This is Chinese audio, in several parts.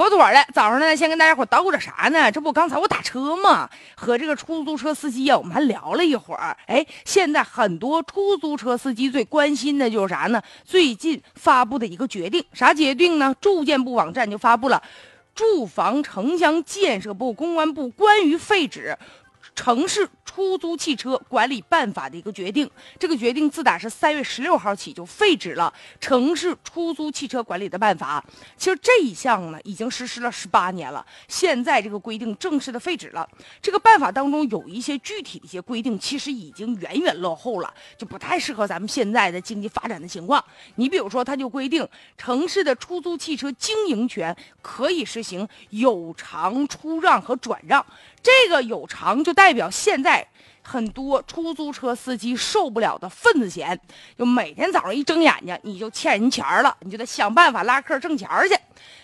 妥妥的。早上呢，先跟大家伙叨咕着啥呢？这不刚才我打车嘛，和这个出租车司机呀，我们还聊了一会儿。哎，现在很多出租车司机最关心的就是啥呢？最近发布的一个决定，啥决定呢？住建部网站就发布了《住房城乡建设部、公安部关于废止城市》。出租汽车管理办法的一个决定，这个决定自打是三月十六号起就废止了城市出租汽车管理的办法。其实这一项呢已经实施了十八年了，现在这个规定正式的废止了。这个办法当中有一些具体的一些规定，其实已经远远落后了，就不太适合咱们现在的经济发展的情况。你比如说，它就规定城市的出租汽车经营权可以实行有偿出让和转让。这个有偿就就代表现在很多出租车司机受不了的份子钱，就每天早上一睁眼睛你就欠人钱了，你就得想办法拉客挣钱去。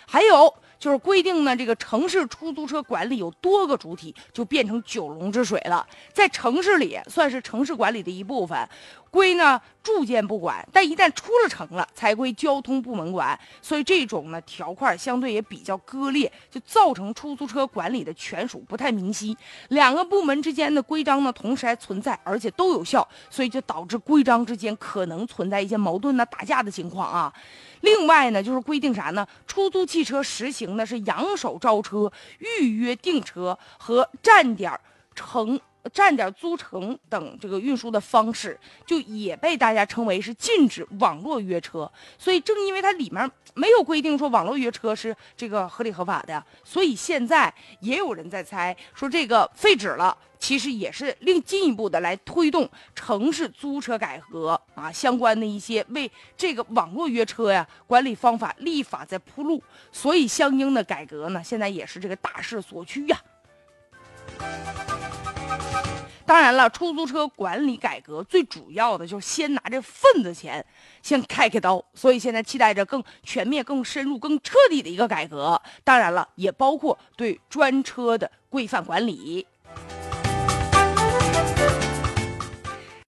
还有就是规定呢，这个城市出租车管理有多个主体，就变成九龙之水了，在城市里算是城市管理的一部分。归呢住建部管，但一旦出了城了，才归交通部门管。所以这种呢条块相对也比较割裂，就造成出租车管理的权属不太明晰。两个部门之间的规章呢同时还存在，而且都有效，所以就导致规章之间可能存在一些矛盾呢打架的情况啊。另外呢就是规定啥呢？出租汽车实行那是扬手招车、预约订车和站点乘。站点租乘等这个运输的方式，就也被大家称为是禁止网络约车。所以正因为它里面没有规定说网络约车是这个合理合法的，所以现在也有人在猜说这个废止了，其实也是另进一步的来推动城市租车改革啊，相关的一些为这个网络约车呀管理方法立法在铺路。所以相应的改革呢，现在也是这个大势所趋呀。当然了，出租车管理改革最主要的就是先拿这份子钱先开开刀，所以现在期待着更全面、更深入、更彻底的一个改革。当然了，也包括对专车的规范管理。